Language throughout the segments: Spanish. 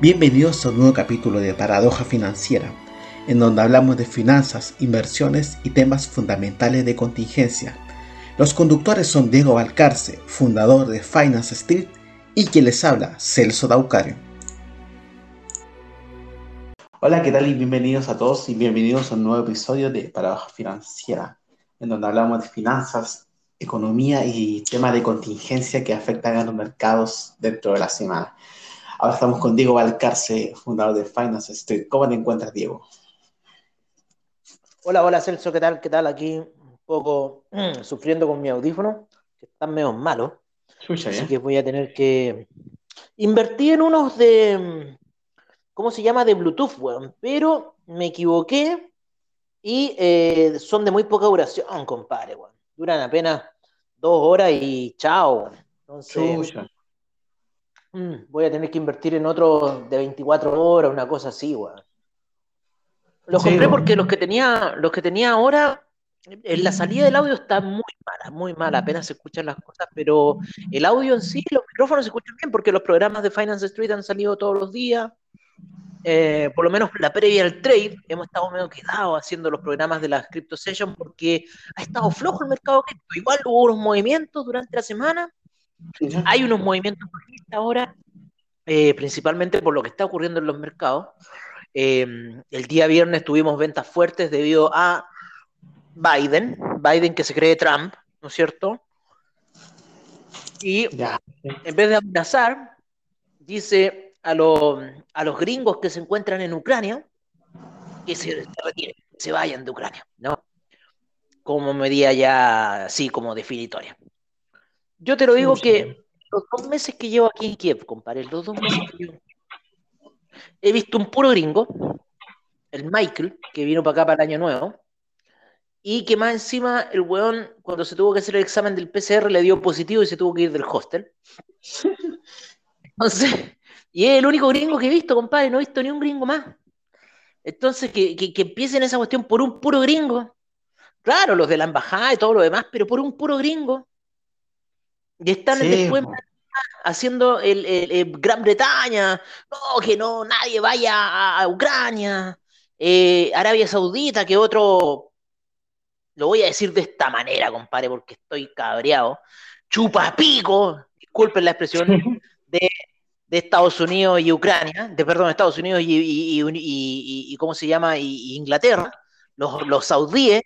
Bienvenidos a un nuevo capítulo de Paradoja Financiera, en donde hablamos de finanzas, inversiones y temas fundamentales de contingencia. Los conductores son Diego Valcarce, fundador de Finance Street, y quien les habla, Celso Daucario. Hola, ¿qué tal? Y bienvenidos a todos y bienvenidos a un nuevo episodio de Paradoja Financiera, en donde hablamos de finanzas, economía y temas de contingencia que afectan a los mercados dentro de la semana. Ahora estamos con Diego Valcarce, fundador de Finance Street. ¿Cómo te encuentras, Diego? Hola, hola Celso, ¿qué tal? ¿Qué tal? Aquí un poco sufriendo con mi audífono, que están medio malos. así que voy a tener que invertir en unos de, ¿cómo se llama? De Bluetooth, weón. Pero me equivoqué y eh, son de muy poca duración, compadre, weón. Duran apenas dos horas y chao. Entonces, Mm, voy a tener que invertir en otro de 24 horas, una cosa así, weón. Los compré porque los que tenía, los que tenía ahora, en la salida del audio está muy mala, muy mala, apenas se escuchan las cosas, pero el audio en sí, los micrófonos se escuchan bien porque los programas de Finance Street han salido todos los días. Eh, por lo menos la previa al trade, hemos estado medio quedados haciendo los programas de las Crypto Session porque ha estado flojo el mercado cripto. Igual hubo unos movimientos durante la semana, hay unos movimientos ahora, eh, principalmente por lo que está ocurriendo en los mercados. Em, el día viernes tuvimos ventas fuertes debido a Biden, Biden que se cree Trump, ¿no es cierto? Y en vez de amenazar, dice a, a los gringos que se encuentran en Ucrania que se, retiren, que se vayan de Ucrania, ¿no? Como medida ya así como definitoria. Yo te lo digo que los dos meses que llevo aquí en Kiev, compadre, los dos meses que llevo, he visto un puro gringo, el Michael, que vino para acá para el año nuevo, y que más encima el weón, cuando se tuvo que hacer el examen del PCR, le dio positivo y se tuvo que ir del hostel. Entonces, y es el único gringo que he visto, compadre, no he visto ni un gringo más. Entonces, que, que, que empiecen esa cuestión por un puro gringo. Claro, los de la embajada y todo lo demás, pero por un puro gringo. Y están después haciendo el, Gran Bretaña, no, que no, nadie vaya a, Ucrania, eh, Arabia Saudita, que otro, lo voy a decir de esta manera, compadre, porque estoy cabreado, chupapico, disculpen la expresión, de, Estados Unidos y Ucrania, de perdón, Estados Unidos y, y, ¿cómo se llama? Y, Inglaterra, los, los saudíes,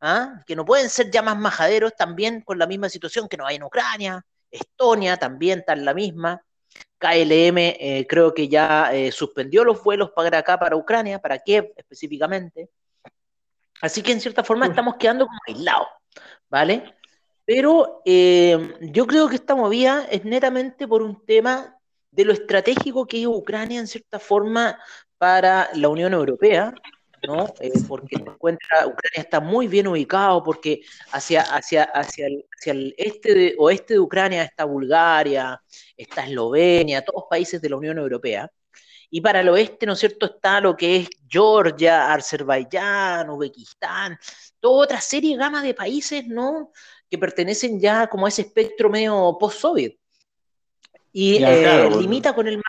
¿ah? que no pueden ser ya más majaderos también con la misma situación que no hay en Ucrania, Estonia también está en la misma, KLM eh, creo que ya eh, suspendió los vuelos para acá, para Ucrania, para Kiev específicamente. Así que en cierta forma estamos quedando como aislados, ¿vale? Pero eh, yo creo que esta movida es netamente por un tema de lo estratégico que es Ucrania en cierta forma para la Unión Europea, ¿no? Eh, porque encuentra, Ucrania está muy bien ubicado, porque hacia, hacia, hacia, el, hacia el este de, oeste de Ucrania está Bulgaria, está Eslovenia, todos países de la Unión Europea. Y para el oeste, ¿no es cierto?, está lo que es Georgia, Azerbaiyán, Uzbekistán, toda otra serie de gama de países, ¿no?, que pertenecen ya como a ese espectro medio post-soviet. Y eh, limita con el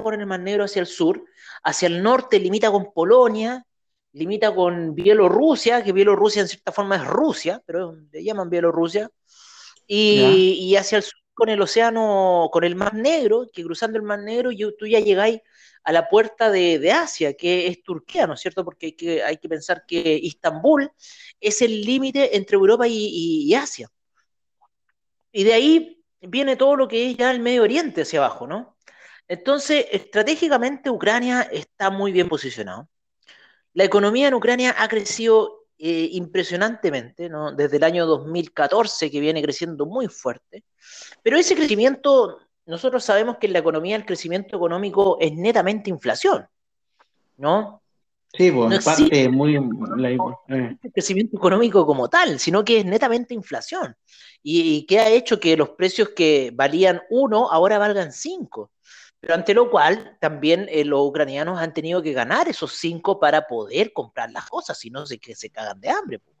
con el Mar Negro hacia el sur, hacia el norte limita con Polonia, limita con Bielorrusia, que Bielorrusia en cierta forma es Rusia, pero le llaman Bielorrusia, y, hacia el sur con el océano, con el Mar Negro, que cruzando el Mar Negro tú ya llegáis a la puerta de, Asia, que es Turquía, ¿no es cierto? Porque hay que, hay que pensar que Istambul es el límite entre Europa y Asia. Y de ahí viene todo lo que es ya el Medio Oriente hacia abajo, ¿no? Entonces, estratégicamente Ucrania está muy bien posicionado. La economía en Ucrania ha crecido eh, impresionantemente, ¿no? desde el año 2014 que viene creciendo muy fuerte, pero ese crecimiento, nosotros sabemos que en la economía el crecimiento económico es netamente inflación, ¿no? Sí, bueno, pues, parte muy... Eh. El crecimiento económico como tal, sino que es netamente inflación. Y, y que ha hecho que los precios que valían uno ahora valgan cinco. Pero ante lo cual, también eh, los ucranianos han tenido que ganar esos cinco para poder comprar las cosas, si no se, que se cagan de hambre, pues,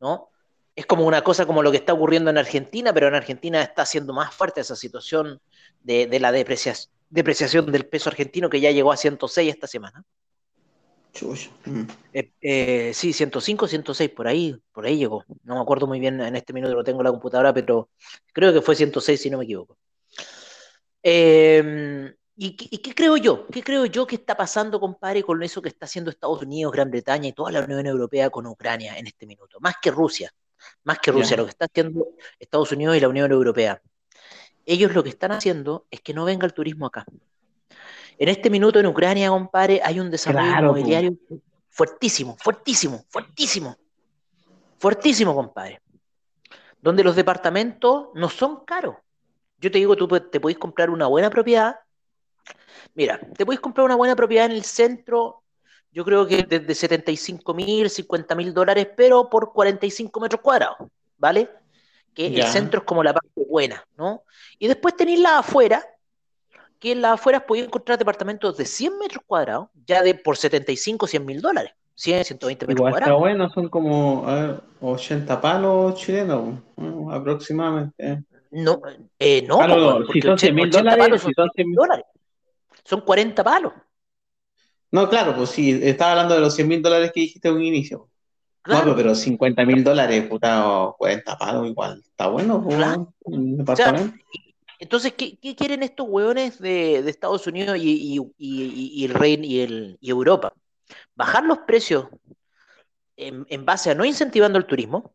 ¿no? Es como una cosa como lo que está ocurriendo en Argentina, pero en Argentina está siendo más fuerte esa situación de, la depreciación, depreciación del peso argentino que ya llegó a 106 esta semana. Mm. Eh, eh, sí, 105, 106, por ahí, por ahí llegó. No me acuerdo muy bien, en este minuto lo tengo en la computadora, pero creo que fue 106 si no me equivoco. Em, ¿y, qué creo yo? ¿Qué creo yo que está pasando, compadre, con eso que está haciendo Estados Unidos, Gran Bretaña y toda la Unión Europea con Ucrania en este minuto? Más que Rusia, más que Rusia, lo que está haciendo Estados Unidos y la Unión Europea. Ellos lo que están haciendo es que no venga el turismo acá. En este minuto en Ucrania, compadre, hay un desarrollo inmobiliario fuertísimo, fuertísimo, fuertísimo, fuertísimo, compadre. Donde los departamentos no son caros. Yo te digo, tú te podés comprar una buena propiedad. Mira, te podés comprar una buena propiedad en el centro, yo creo que desde 75 mil, 50 mil dólares, pero por 45 metros cuadrados, ¿vale? Que el centro es como la parte buena, ¿no? Y después tenéis la afuera, que en las afueras podía encontrar departamentos de 100 metros cuadrados, ya de por 75, 100 mil dólares. 100, 120 metros Igual cuadrados. Está bueno, son como 80 palos chilenos, aproximadamente. No, eh, no, ah, no, si son 100 mil dólares, son, dólares. son 40 palos. No, claro, pues sí, estaba hablando de los 100 mil dólares que dijiste en un inicio. Claro, pero 50 mil dólares, puta, 40 palos igual. Está bueno. Entonces, ¿qué, quieren estos hueones de, Estados Unidos y, el Reino y, el, Europa? Bajar los precios en, base a no incentivando el turismo,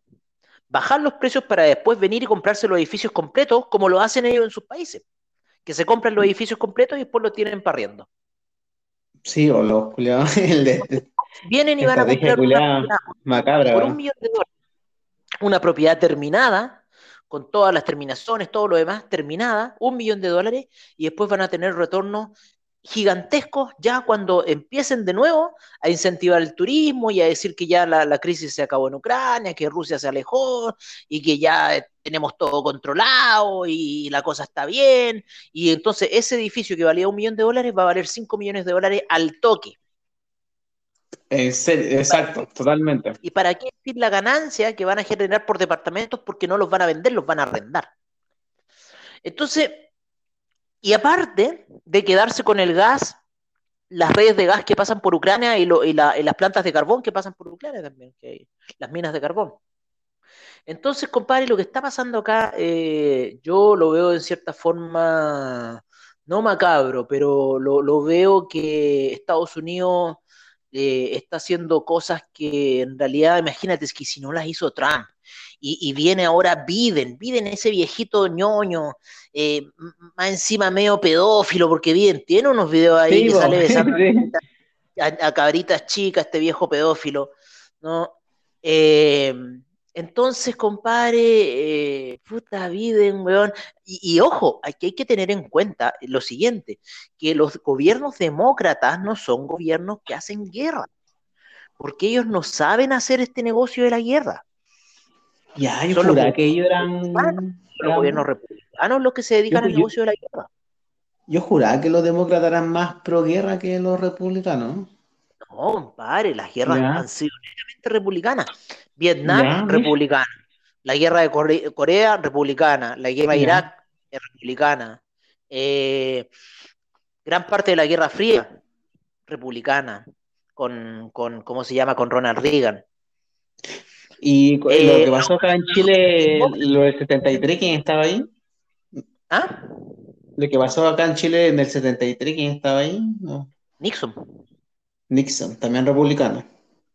bajar los precios para después venir y comprarse los edificios completos, como lo hacen ellos en sus países, que se compran los edificios completos y después los tienen parriendo. Sí, o los culiados. Vienen y van a comprar macabra, por un millón de dólares. Una propiedad terminada con todas las terminaciones, todo lo demás, terminada, un millón de dólares, y después van a tener retornos gigantescos ya cuando empiecen de nuevo a incentivar el turismo y a decir que ya la, crisis se acabó en Ucrania, que Rusia se alejó y que ya tenemos todo controlado y la cosa está bien. Y entonces ese edificio que valía un millón de dólares va a valer cinco millones de dólares al toque. Exacto, totalmente. ¿Y para qué decir la ganancia que van a generar por departamentos porque no los van a vender, los van a arrendar? Entonces, y aparte de quedarse con el gas, las redes de gas que pasan por Ucrania y, las plantas de carbón que pasan por Ucrania también, que las minas de carbón. Entonces, compadre, lo que está pasando acá, eh, yo lo veo en cierta forma, no macabro, pero lo veo que Estados Unidos eh, está haciendo cosas que en realidad, imagínate, es que si no las hizo Trump, y, viene ahora Biden, Biden ese viejito ñoño, eh, más encima medio pedófilo, porque Biden tiene unos videos ahí que sale besando a, cabritas chicas, este viejo pedófilo, ¿no? Eh, entonces, compadre, eh, puta Biden, weón. Y, ojo, aquí hay que tener en cuenta lo siguiente, que los gobiernos demócratas no son gobiernos que hacen guerra, porque ellos no saben hacer este negocio de la guerra. Ya, yo son que ellos eran... Los gobiernos republicanos los que se dedican al negocio de la guerra. Yo juraba que los demócratas eran más pro guerra que los republicanos. No, compadre, las guerras han sido netamente republicanas. Vietnam, republicana. La guerra de Corea, republicana. La guerra de Irak, republicana. Eh, gran parte de la Guerra Fría, republicana. Con, con, ¿cómo se llama? Con Ronald Reagan. ¿Y lo que eh, pasó acá en Chile, lo del 73, quién estaba ahí? ¿Ah? Lo que pasó acá en Chile en el 73, ¿quién estaba ahí? Nixon. Nixon, también republicano.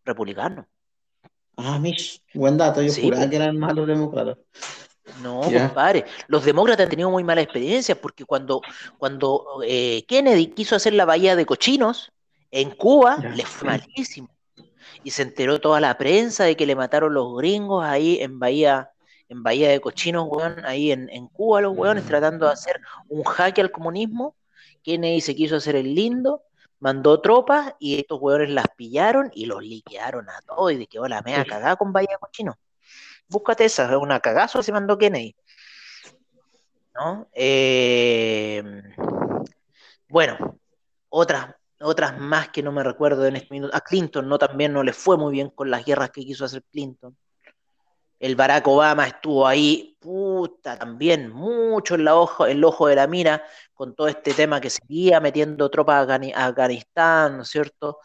Republicano. Ah, Mish, buen dato, yo juraba que eran malos demócratas. No, compadre, los demócratas han tenido muy mala experiencia porque cuando, cuando eh, Kennedy quiso hacer la bahía de cochinos en Cuba, le fue malísimo. Y se enteró toda la prensa de que le mataron los gringos ahí en Bahía, en Bahía de Cochinos, weón, ahí en, en Cuba, los weones, tratando de hacer un jaque al comunismo. Kennedy se quiso hacer el lindo mandó tropas y estos hueones las pillaron y los liquearon a todos y de que la mea cagada con Bahía Cochino. Búscate esa, es una cagazo se mandó Kennedy. ¿No? Eh, bueno, otras, otras más que no me recuerdo en este minuto. A Clinton no también no le fue muy bien con las guerras que quiso hacer Clinton. El Barack Obama estuvo ahí, puta, también mucho en, la ojo, el ojo de la mira con todo este tema que seguía metiendo tropas a Afganistán, ¿no es cierto?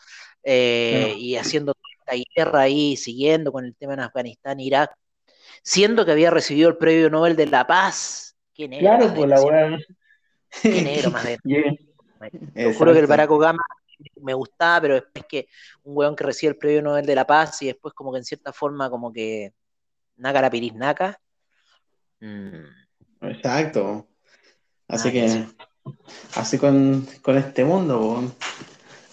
Eh, y haciendo esta guerra ahí, siguiendo con el tema en Afganistán, Irak, siendo que había recibido el premio Nobel de la Paz. ¿Quién era? Claro, pues la weá. ¿Quién era más de Yo juro que el Barack Obama me gustaba, pero es que un weón que recibe el premio Nobel de la Paz y después como que en cierta forma como que naca la piris naca. Mm. Exacto. Así que, así con, este mundo,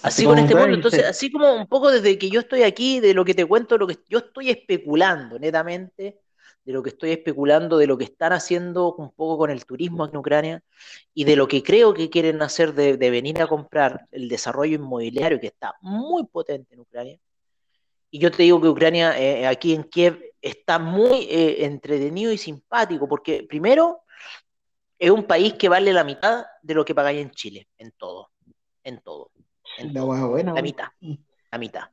Así, con este mundo, entonces, así como un poco desde que yo estoy aquí, de lo que te cuento, lo que yo estoy especulando netamente, de lo que estoy especulando, de lo que están haciendo un poco con el turismo aquí en Ucrania y de lo que creo que quieren hacer de, venir a comprar el desarrollo inmobiliario que está muy potente en Ucrania. Y yo te digo que Ucrania, eh, aquí en Kiev, está muy eh, entretenido y simpático, porque primero es un país que vale la mitad de lo que pagáis en Chile, en todo, en todo. la mitad, la mitad.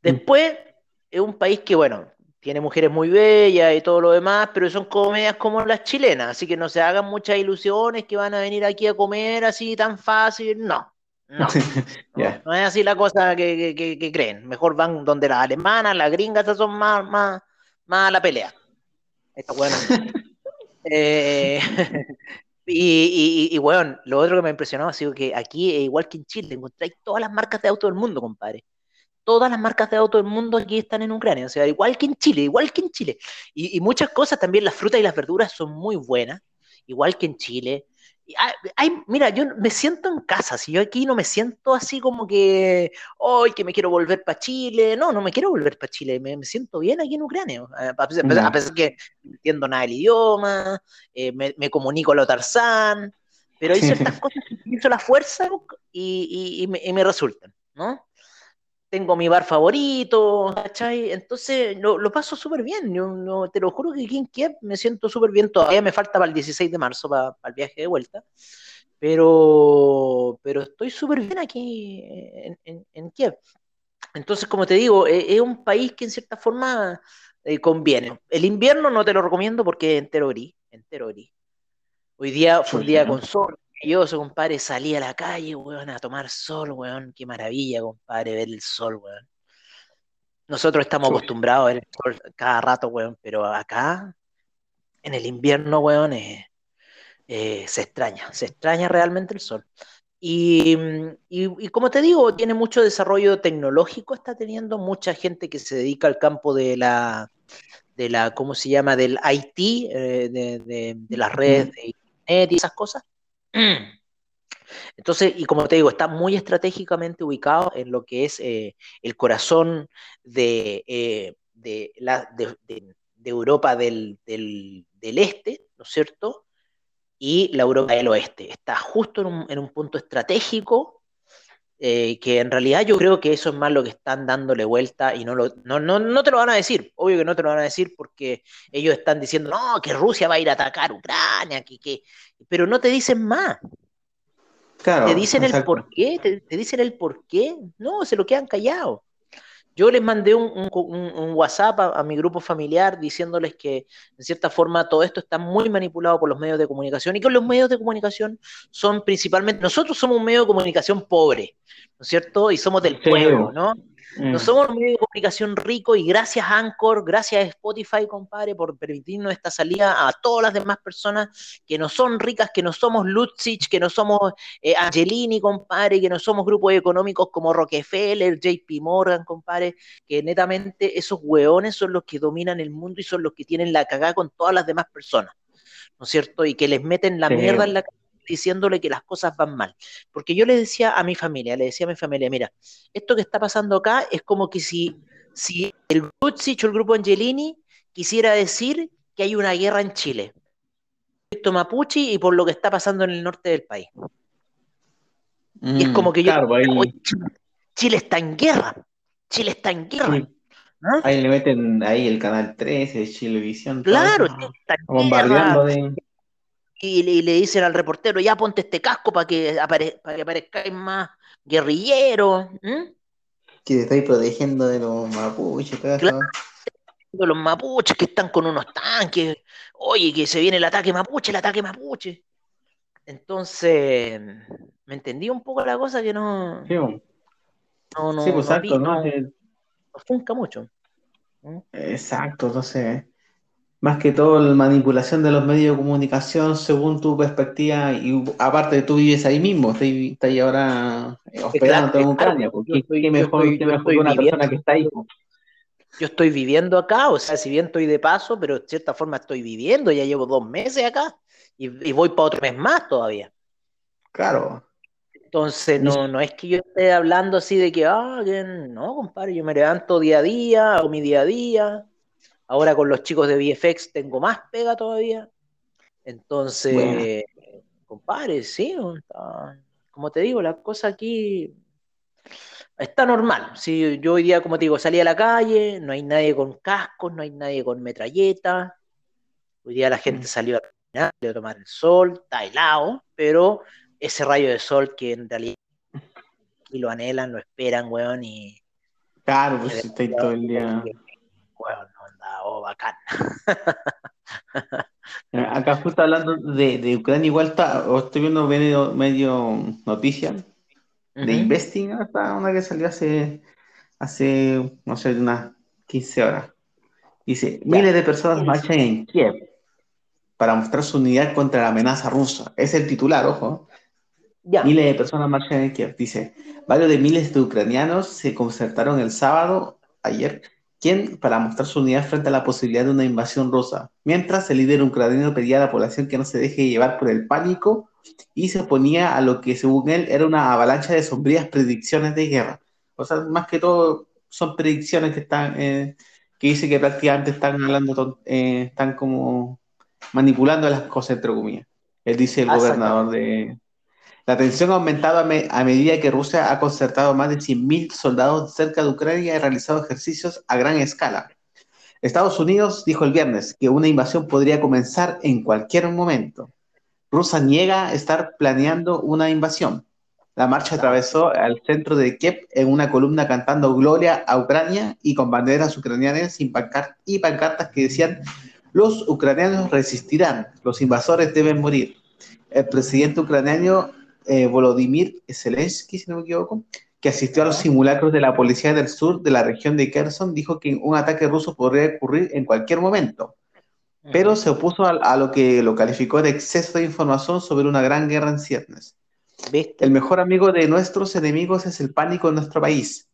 Después es un país que, bueno, tiene mujeres muy bellas y todo lo demás, pero son comedias como las chilenas, así que no se hagan muchas ilusiones que van a venir aquí a comer así tan fácil, no. No, no, es así la cosa que, creen. Mejor van donde las alemanas, las gringas son más, más, más a la pelea. Está bueno. Eh, y, y, bueno, lo otro que me impresionó ha sido que aquí, igual que en Chile, encontráis todas las marcas de auto del mundo, compadre todas las marcas de auto del mundo aquí están en Ucrania, o sea, igual que en Chile, igual que en Chile. Y, muchas cosas también, las frutas y las verduras son muy buenas, igual que en Chile. Hay, mira, yo me siento en casa, si yo aquí no me siento así como que, hoy que me quiero volver para Chile, no, no me quiero volver para Chile, me, siento bien aquí en Ucrania, a pesar, de que no entiendo nada del idioma, eh, me, comunico a lo Tarzán, pero hay ciertas cosas que utilizo la fuerza y, me, y me resultan, ¿no? Tengo mi bar favorito, ¿cachai? Entonces lo, paso súper bien. Yo, no, te lo juro que aquí en Kiev me siento súper bien. Todavía me falta para el 16 de marzo, para, el viaje de vuelta. Pero, pero estoy súper bien aquí en, Kiev. Entonces, como te digo, e, es, un país que en cierta forma eh, conviene. El invierno no te lo recomiendo porque es entero gris, entero gris. Hoy día fue un día con sol, maravilloso, compadre. Salí a la calle, weón, a tomar sol, weón. Qué maravilla, compadre, ver el sol, weón. Nosotros estamos acostumbrados a ver el sol cada rato, weón, pero acá, en el invierno, weón, eh, eh, se extraña, se extraña realmente el sol. Y, y, como te digo, tiene mucho desarrollo tecnológico, está teniendo mucha gente que se dedica al campo de la, de la ¿cómo se llama? Del IT, eh, de, de, de, las redes de Internet y esas cosas. Entonces, y como te digo, está muy estratégicamente ubicado en lo que es eh, el corazón de, eh, de, Europa del, del, este, ¿no es cierto? Y la Europa del oeste. Está justo en un punto estratégico eh, que en realidad yo creo que eso es más lo que están dándole vuelta y no, lo, no, no, no, te lo van a decir, obvio que no te lo van a decir porque ellos están diciendo, no, que Rusia va a ir a atacar Ucrania, que, que... pero no te dicen más. Claro, te dicen el por qué, te, te, dicen el por qué, no, se lo quedan callados. Yo les mandé un, WhatsApp a, mi grupo familiar diciéndoles que, en cierta forma, todo esto está muy manipulado por los medios de comunicación y que los medios de comunicación son principalmente, nosotros somos un medio de comunicación pobre, ¿no es cierto? Y somos del pueblo, ¿no? No mm. somos un medio de comunicación rico y gracias Anchor, gracias a Spotify, compadre, por permitirnos esta salida a todas las demás personas que no son ricas, que no somos Lutzich, que no somos eh, Angelini, compadre, que no somos grupos económicos como Rockefeller, JP Morgan, compadre, que netamente esos hueones son los que dominan el mundo y son los que tienen la cagada con todas las demás personas, ¿no es cierto? Y que les meten la mierda en la diciéndole que las cosas van mal. Porque yo le decía a mi familia, le decía a mi familia, mira, esto que está pasando acá es como que si, si el Butsich o el grupo Angelini quisiera decir que hay una guerra en Chile. Mapuche y por lo que está pasando en el norte del país. y es mm, como que yo... Chile, está en guerra. Chile está en guerra. Ahí le meten ahí el canal 13, Chilevisión. Claro, está en bombardeando de y le, dicen al reportero, ya ponte este casco para que, apare para que aparezcáis más guerrillero. Que te estáis protegiendo de los mapuches, los mapuches que están con unos tanques, oye, que se viene el ataque mapuche, el ataque mapuche. Entonces, me entendí un poco la cosa que no. Sí, no, no, sí pues no, exacto, no, ¿no? Funca mucho. ¿Mm? Exacto, entonces, más que todo la manipulación de los medios de comunicación según tu perspectiva, y aparte tú vives ahí mismo, estás, ahora eh, hospedándote en Ucrania, pues, porque yo estoy- qué mejor, estoy- qué yo mejor estoy que una viviendo- persona que está ahí. Yo estoy viviendo acá, o sea, si bien estoy de paso, pero de cierta forma estoy viviendo, ya llevo dos meses acá y, y voy para otro mes más todavía. Claro, Entonces, no, no es que yo esté hablando así de que, ah, que no, compadre, yo me levanto día a día, hago mi día a día. Ahora con los chicos de VFX tengo más pega todavía. Entonces, Bueno. compadre, sí, como te digo, la cosa aquí está normal. Sí, yo hoy día, como te digo, salí a la calle, no hay nadie con cascos, no hay nadie con metralleta. Hoy día la gente Mm. salió a caminar, salió a tomar el sol, está helado, pero ese rayo de sol que en realidad y lo anhelan, lo esperan, weón, y claro, pues si estáis todo el día. weón, bacán. Eh, Acá justo hablando de, de Ucrania, igual está, estoy viendo medio, medio noticias de Ujú. Investing, hasta una que salió hace, hace, no sé, unas 15 horas. Dice, miles de personas marchan en Kiev para mostrar su unidad contra la amenaza rusa. Es el titular, ojo. Ya, Miles de personas marchan en Kiev. Dice, varios de miles de ucranianos se concertaron el sábado, ayer, quien para mostrar su unidad frente a la posibilidad de una invasión rusa. Mientras el líder ucraniano pedía a la población que no se deje llevar por el pánico y se oponía a lo que según él era una avalancha de sombrías predicciones de guerra. O sea, más que todo son predicciones que están, eh, que dice que prácticamente están hablando, eh, están como manipulando las cosas entre comillas. Él dice el Ah, gobernador de, la tensión ha aumentado a, me- a medida que Rusia ha concertado más de 100.000 soldados cerca de Ucrania y ha realizado ejercicios a gran escala. Estados Unidos dijo el viernes que una invasión podría comenzar en cualquier momento. Rusia niega estar planeando una invasión. La marcha atravesó al centro de Kiev en una columna cantando Gloria a Ucrania y con banderas ucranianas y, pancar- y pancartas que decían los ucranianos resistirán, los invasores deben morir. El presidente ucraniano eh, Volodymyr Zelensky, si no me equivoco, que asistió a los simulacros de la policía del sur de la región de Kherson, dijo que un ataque ruso podría ocurrir en cualquier momento, pero se opuso a, a lo que lo calificó de exceso de información sobre una gran guerra en ciernes. El mejor amigo de nuestros enemigos es el pánico en nuestro país.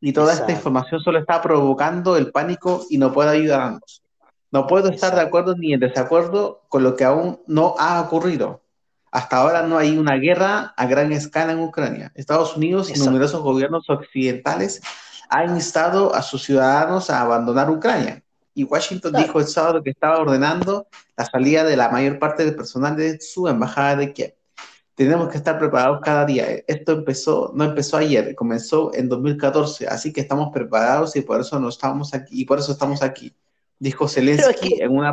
Y toda esta Exacto. información solo está provocando el pánico y no puede ayudarnos. No puedo estar de acuerdo ni en desacuerdo con lo que aún no ha ocurrido. Hasta ahora no hay una guerra a gran escala en Ucrania. Estados Unidos y numerosos gobiernos occidentales han instado a sus ciudadanos a abandonar Ucrania. Y Washington Claro. dijo el sábado que estaba ordenando la salida de la mayor parte del personal de su embajada de Kiev. Tenemos que estar preparados cada día. Esto empezó, no empezó ayer, comenzó en 2014, así que estamos preparados y por eso no estamos aquí, y por eso estamos aquí, dijo Zelensky Pero es que- en una,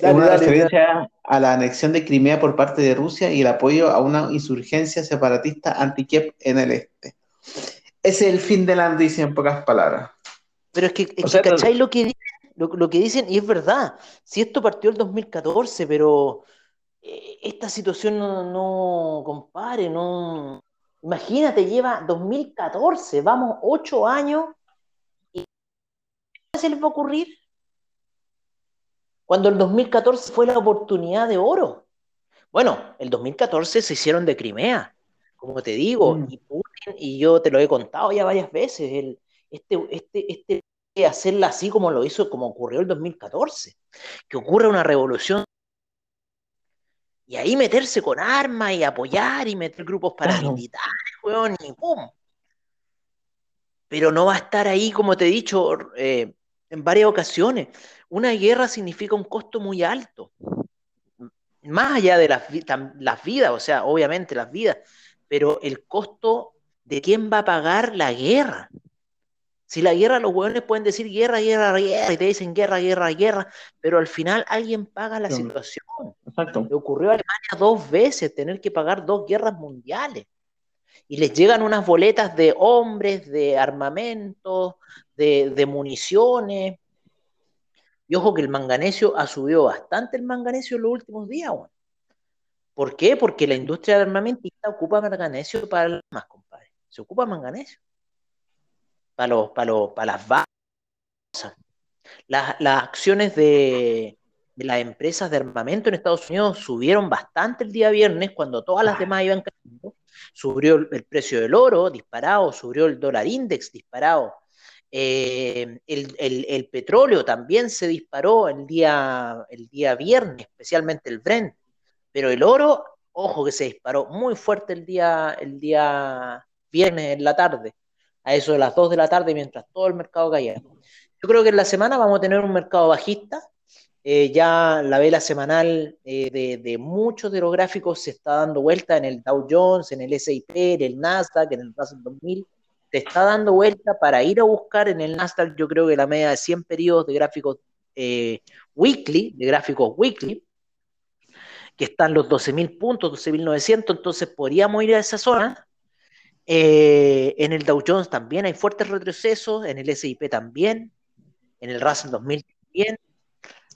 Dale, una dale, referencia a la anexión de Crimea por parte de Rusia y el apoyo a una insurgencia separatista anti-Kiev en el este. Ese es el fin de la noticia en pocas palabras. Pero es que, es que, sea, ¿cachai lo que, dicen? lo, lo que dicen? Y es verdad. Si esto partió el 2014, pero eh, esta situación no, no, compadre, no. Imagínate, lleva 2014, vamos ocho años y ¿qué se les va a ocurrir? Cuando el 2014 fue la oportunidad de oro. Bueno, el 2014 se hicieron de Crimea, como te digo, Mm. y Putin, y yo te lo he contado ya varias veces, el, este, este, este hacerla así como lo hizo, como ocurrió el 2014, que ocurre una revolución y ahí meterse con armas y apoyar y meter grupos Claro. paramilitares, weón, y ¡pum! Pero no va a estar ahí, como te he dicho eh, en varias ocasiones. Una guerra significa un costo muy alto. Más allá de las, las vidas, o sea, obviamente las vidas, pero el costo de quién va a pagar la guerra. Si la guerra, los hueones pueden decir guerra, guerra, guerra, y te dicen guerra, guerra, guerra, pero al final alguien paga la Sí. situación. Exacto. Le ocurrió a Alemania dos veces tener que pagar dos guerras mundiales. Y les llegan unas boletas de hombres, de armamentos, de, municiones, Y ojo que el manganesio ha subido bastante el manganesio en los últimos días. ¿Por qué? Porque la industria armamentista ocupa manganesio para las más, compadre. Se ocupa manganesio. Para, los, para, para las bases. Las, las acciones de las empresas de armamento en Estados Unidos subieron bastante el día viernes cuando todas las demás iban cayendo. Subió el precio del oro disparado, subió el dólar index disparado. Eh, el, petróleo también se disparó el día, el día viernes, especialmente el Brent. Pero el oro, ojo que se disparó muy fuerte el día, el día viernes en la tarde, a eso de las 2 de la tarde, mientras todo el mercado caía. Yo creo que en la semana vamos a tener un mercado bajista, eh, ya la vela semanal eh, de, muchos de los gráficos se está dando vuelta en el Dow Jones, en el S&P, en el Nasdaq, en el Russell 2000, se está dando vuelta para ir a buscar en el Nasdaq, yo creo que la media de 100 periodos de gráficos eh, weekly, de gráficos weekly, que están los 12.000 puntos, 12.900, entonces podríamos ir a esa zona. en el Dow Jones también hay fuertes retrocesos, en el S&P también, en el Russell 2000 también,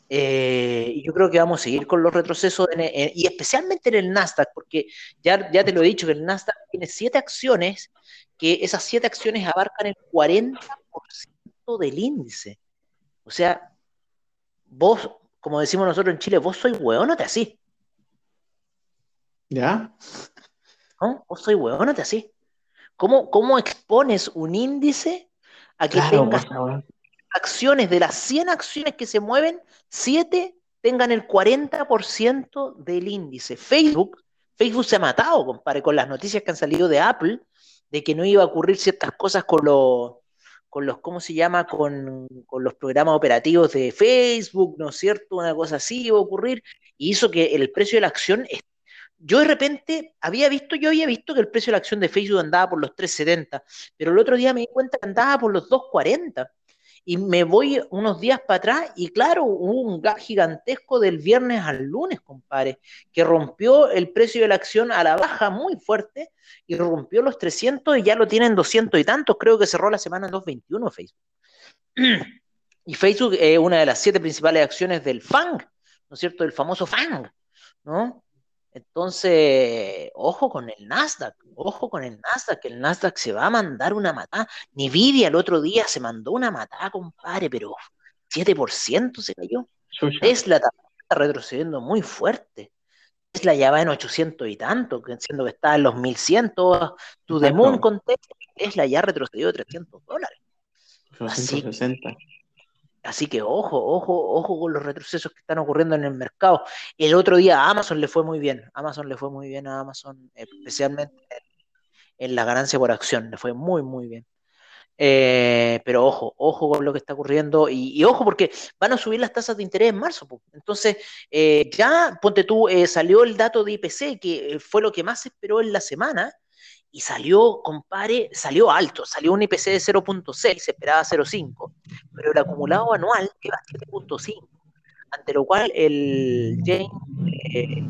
eh, y yo creo que vamos a seguir con los retrocesos, y especialmente en el Nasdaq, porque ya, ya te lo he dicho, que el Nasdaq tiene siete acciones, que esas siete acciones abarcan el 40% del índice. O sea, vos, como decimos nosotros en Chile, vos soy hueón, no te así. ¿Ya? ¿No? Vos soy hueón, no te así. ¿Cómo, ¿Cómo expones un índice a que tengas acciones, de las 100 acciones que se mueven, 7 tengan el 40% del índice. Facebook, Facebook se ha matado, compadre, con las noticias que han salido de Apple, de que no iba a ocurrir ciertas cosas con los, con los ¿cómo se llama? Con, con, los programas operativos de Facebook, ¿no es cierto? Una cosa así iba a ocurrir, y hizo que el precio de la acción yo de repente había visto, yo había visto que el precio de la acción de Facebook andaba por los 3.70, pero el otro día me di cuenta que andaba por los 2.40 y me voy unos días para atrás y claro, hubo un gap gigantesco del viernes al lunes, compadre, que rompió el precio de la acción a la baja muy fuerte y rompió los 300 y ya lo tienen 200 y tantos, creo que cerró la semana en 221 Facebook. Y Facebook es una de las siete principales acciones del FANG, ¿no es cierto? Del famoso FANG, ¿no? Entonces, ojo con el Nasdaq, ojo con el Nasdaq, que el Nasdaq se va a mandar una matada. Nvidia el otro día se mandó una matada, compadre, pero 7% se cayó. Tesla está retrocediendo muy fuerte. Tesla ya va en 800 y tanto, siendo que está en los 1100, to the moon con Tesla, Tesla ya retrocedió 300 dólares. Así, Así que ojo, ojo, ojo con los retrocesos que están ocurriendo en el mercado. El otro día a Amazon le fue muy bien. Amazon le fue muy bien a Amazon, especialmente en, la ganancia por acción. Le fue muy, muy bien. Eh, pero ojo, ojo con lo que está ocurriendo y, ojo porque van a subir las tasas de interés en marzo. Entonces, eh, ya, ponte tú, eh, salió el dato de IPC, que fue lo que más se esperó en la semana, y salió, compare, salió alto, salió un IPC de 0.6, se esperaba 0.5, pero el acumulado anual lleva 7.5, ante lo cual el James, eh,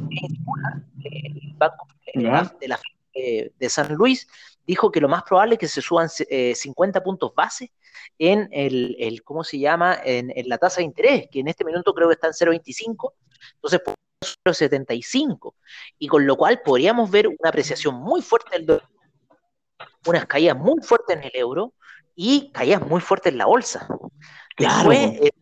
el Banco de, la, de San Luis, dijo que lo más probable es que se suban 50 eh, puntos base en el, el, ¿cómo se llama? En, en, la tasa de interés, que en este minuto creo que está en 0.25, entonces 0.75, y con lo cual podríamos ver una apreciación muy fuerte del dólar unas caídas muy fuertes en el euro y caídas muy fuertes en la bolsa. Después, el,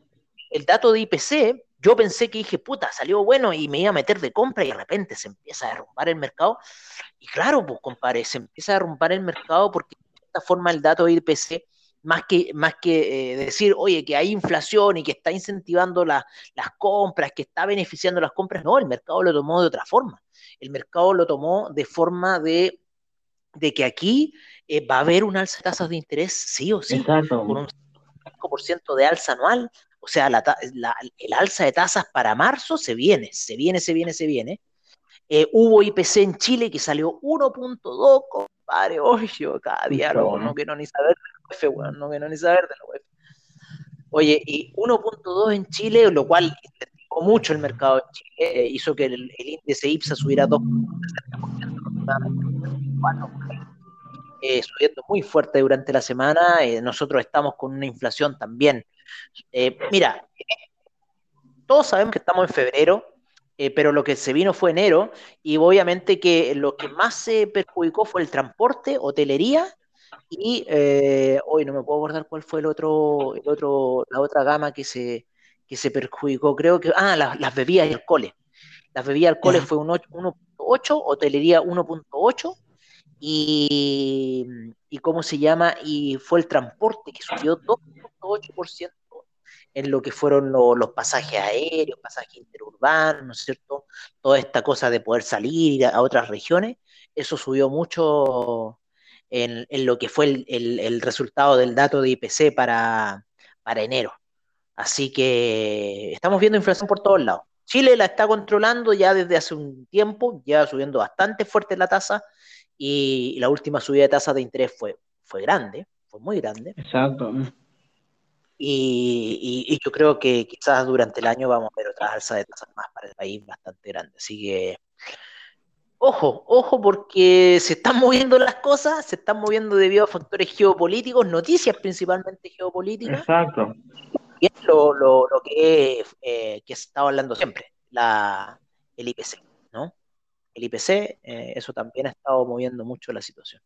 el, dato de IPC, yo pensé que dije, puta, salió bueno y me iba a meter de compra y de repente se empieza a derrumbar el mercado. Y claro, pues compadre, se empieza a derrumbar el mercado porque de esta forma el dato de IPC, más que, más que eh, decir, oye, que hay inflación y que está incentivando las compras, que está beneficiando las compras, no, el mercado lo tomó de otra forma. El mercado lo tomó de forma de de que aquí eh, va a haber un alza de tasas de interés, sí o sí, con un 5% de alza anual. O sea, la, el alza de tasas para marzo se viene, se viene, se viene, se viene. Eh, hubo IPC en Chile que salió 1.2, compadre. Oye, cada día no, no quiero ni saber de la no quiero ni saber de la UEF. Oye, y 1.2 en Chile, lo cual incentivó mucho el mercado en Chile, eh, hizo que el, índice IPSA subiera 2.60%. Eh, subiendo muy fuerte durante la semana. Eh, nosotros estamos con una inflación también. Eh, mira, todos sabemos que estamos en febrero, eh, pero lo que se vino fue enero, y obviamente que lo que más se perjudicó fue el transporte, hotelería, y eh, hoy no me puedo acordar cuál fue el otro, el otro, la otra gama que se, que se perjudicó, creo que, ah, las bebidas y alcoholes. Las bebidas y alcoholes fue un 1.8, hotelería 1.8, y, y ¿cómo se llama? Y fue el transporte que subió 2.8% en lo que fueron los pasajes aéreos, pasajes interurbanos, ¿no es cierto? Toda esta cosa de poder salir a, otras regiones, eso subió mucho en, lo que fue el, resultado del dato de IPC para, para enero. Así que estamos viendo inflación por todos lados. Chile la está controlando ya desde hace un tiempo, ya subiendo bastante fuerte la tasa y la última subida de tasa de interés fue, fue grande, fue muy grande. Exacto. Y, yo creo que quizás durante el año vamos a ver otras alzas de tasas más para el país bastante grandes. Así que, ojo, ojo, porque se están moviendo las cosas, se están moviendo debido a factores geopolíticos, noticias principalmente geopolíticas. Exacto. Y es lo, lo, que, eh, que se estaba hablando siempre, la, el IPC, ¿no? El IPC, eh, eso también ha estado moviendo mucho la situación.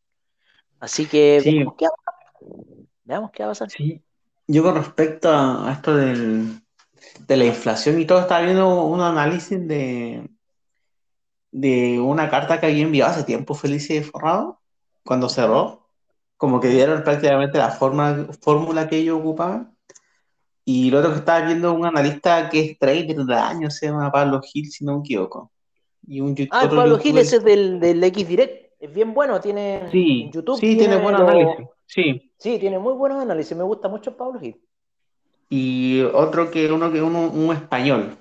Así que veamos qué va a pasar. Veamos qué va a pasar. Sí, yo con respecto a esto del, de la inflación y todo, estaba viendo un análisis de, de una carta que había enviado hace tiempo Felicia de Forrado, cuando cerró, como que dieron prácticamente la forma, fórmula que ellos ocupaban. Y lo otro que estaba viendo un analista que es trader de años, se llama Pablo Gil, si no me equivoco. Y un ah, Pablo Gil, ese es del, del X Direct, es bien bueno, tiene sí, YouTube. Sí, tiene, buen análisis, sí. Sí, tiene muy buenos análisis, me gusta mucho Pablo Gil. Y otro que uno que uno, un español,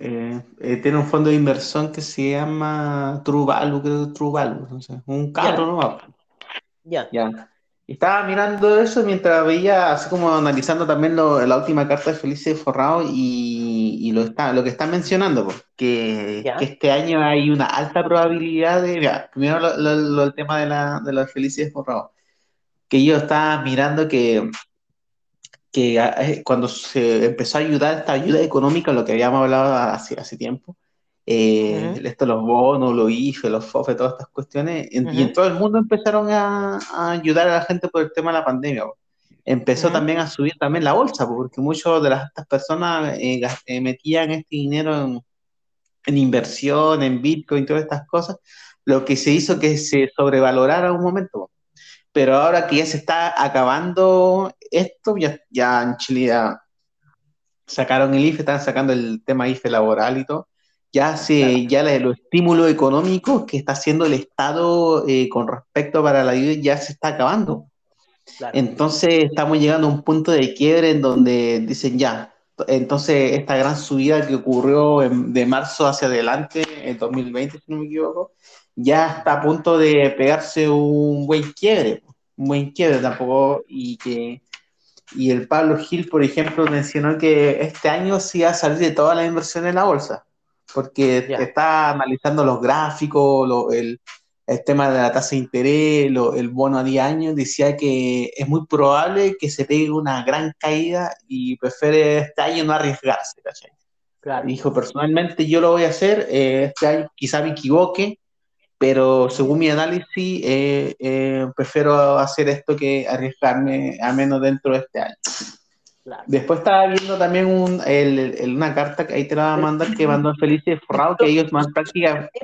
eh, eh, tiene un fondo de inversión que se llama Truvalu, creo que Truvalu, no sé, un carro, ¿no? Ya. Ya. Y estaba mirando eso mientras veía, así como analizando también la última carta de Felice Forrado y, lo, está, lo que están mencionando, pues, que, este año hay una alta probabilidad de. primero el tema de la, de la Felice Forrado que yo estaba mirando que, que eh, cuando se empezó a ayudar esta ayuda económica, lo que habíamos hablado hace, hace tiempo, eh, esto, los bonos, los IFE, los FOFE, todas estas cuestiones, y en todo el mundo empezaron a, ayudar a la gente por el tema de la pandemia. Empezó también a subir también la bolsa, porque muchas de las, estas personas eh, metían este dinero en, en, inversión, en Bitcoin, todas estas cosas, lo que se hizo que se sobrevalorara un momento pero ahora que ya se está acabando esto, ya, ya en Chile ya sacaron el IFE, están sacando el tema IFE laboral y todo, ya se, ya los estímulos económicos que está haciendo el Estado eh, con respecto para la ayuda ya se está acabando. Entonces estamos llegando a un punto de quiebre en donde dicen ya, entonces esta gran subida que ocurrió de marzo hacia adelante, en 2020 si no me equivoco, ya está a punto de pegarse un buen quiebre un buen quiebre tampoco, y que y el Pablo Gil, por ejemplo, mencionó que este año sí va a salir de toda la inversión en la bolsa, porque está analizando los gráficos, el, tema de la tasa de interés, el bono a 10 años, decía que es muy probable que se pegue una gran caída y prefiere este año no arriesgarse, Dijo, personalmente yo lo voy a hacer, eh, este año quizá me equivoque, pero según mi análisis, eh, eh, prefiero hacer esto que arriesgarme a menos dentro de este año. Después estaba viendo también un, una carta que ahí te la va a mandar que mandó Felice Forrado, que ellos más prácticamente.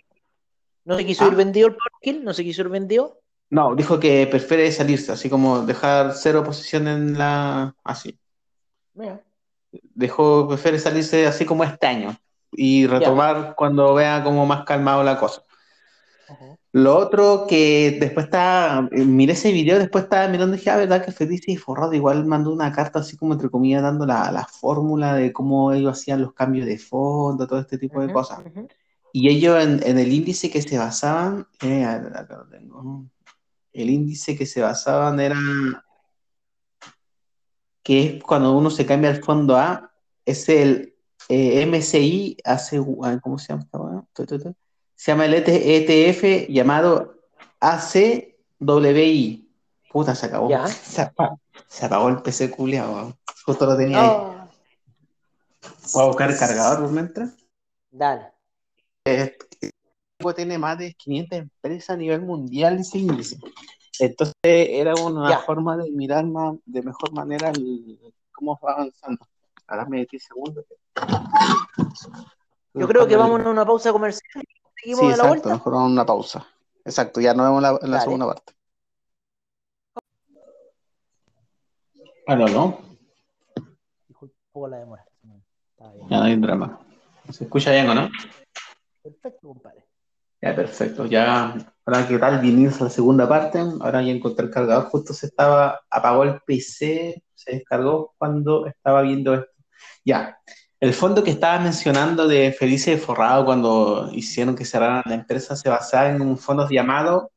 ¿No se quiso ir ¿Ah? vendido el Parkin? ¿No se quiso ir vendido? No, dijo que prefiere salirse, así como dejar cero posición en la. Así. Dejó, prefiere salirse así como este año y retomar cuando vea como más calmado la cosa. Lo otro que después está, eh, miré ese video, después estaba mirando y dije, ah, verdad que Felice y Forrado igual mandó una carta así como entre comillas dando la, fórmula de cómo ellos hacían los cambios de fondo, todo este tipo de cosas. Y ellos en, el índice que se basaban, eh, acá lo tengo, el índice que se basaban era que es cuando uno se cambia al fondo A, es el eh, MCI, hace, ¿cómo se llama? Se llama el ETF e llamado ACWI. Puta, se acabó. Se, apagó, el PC culiado. Justo lo tenía ahí. Oh. Voy a buscar el cargador mientras. Dale. Eh, tiene más de 500 empresas a nivel mundial ese índice. Entonces era una Ya. forma de mirar más, de mejor manera el- cómo va avanzando. Ahora me 10 segundos. Yo creo que vamos a una pausa comercial. Seguimos Sí, de la exacto, vuelta. mejor una pausa. Exacto, ya nos vemos en la, en la Dale. segunda parte. Aló, un poco la demora. Está bien. Ya no hay drama. ¿Se escucha bien o no? Perfecto, compadre. Ya, perfecto. Ya, ahora qué tal, bienvenidos a la segunda parte. Ahora ya encontré el cargador. Justo se estaba, apagó el PC, se descargó cuando estaba viendo esto. Ya, el fondo que estaba mencionando de Felices de Forrado cuando hicieron que cerraran la empresa se basaba en un fondo llamado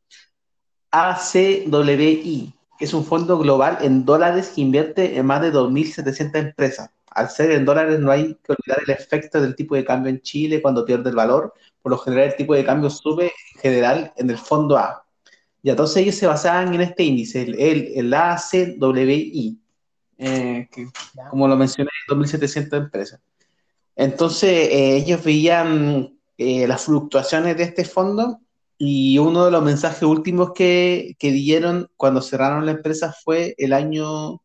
ACWI, que es un fondo global en dólares que invierte en más de 2.700 empresas. Al ser en dólares no hay que olvidar el efecto del tipo de cambio en Chile cuando pierde el valor por lo general el tipo de cambio sube en general en el fondo A. Y entonces ellos se basaban en este índice, el, el, el ACWI, eh, que, como lo mencioné, 2.700 empresas. Entonces eh, ellos veían eh, las fluctuaciones de este fondo y uno de los mensajes últimos que, que dieron cuando cerraron la empresa fue el año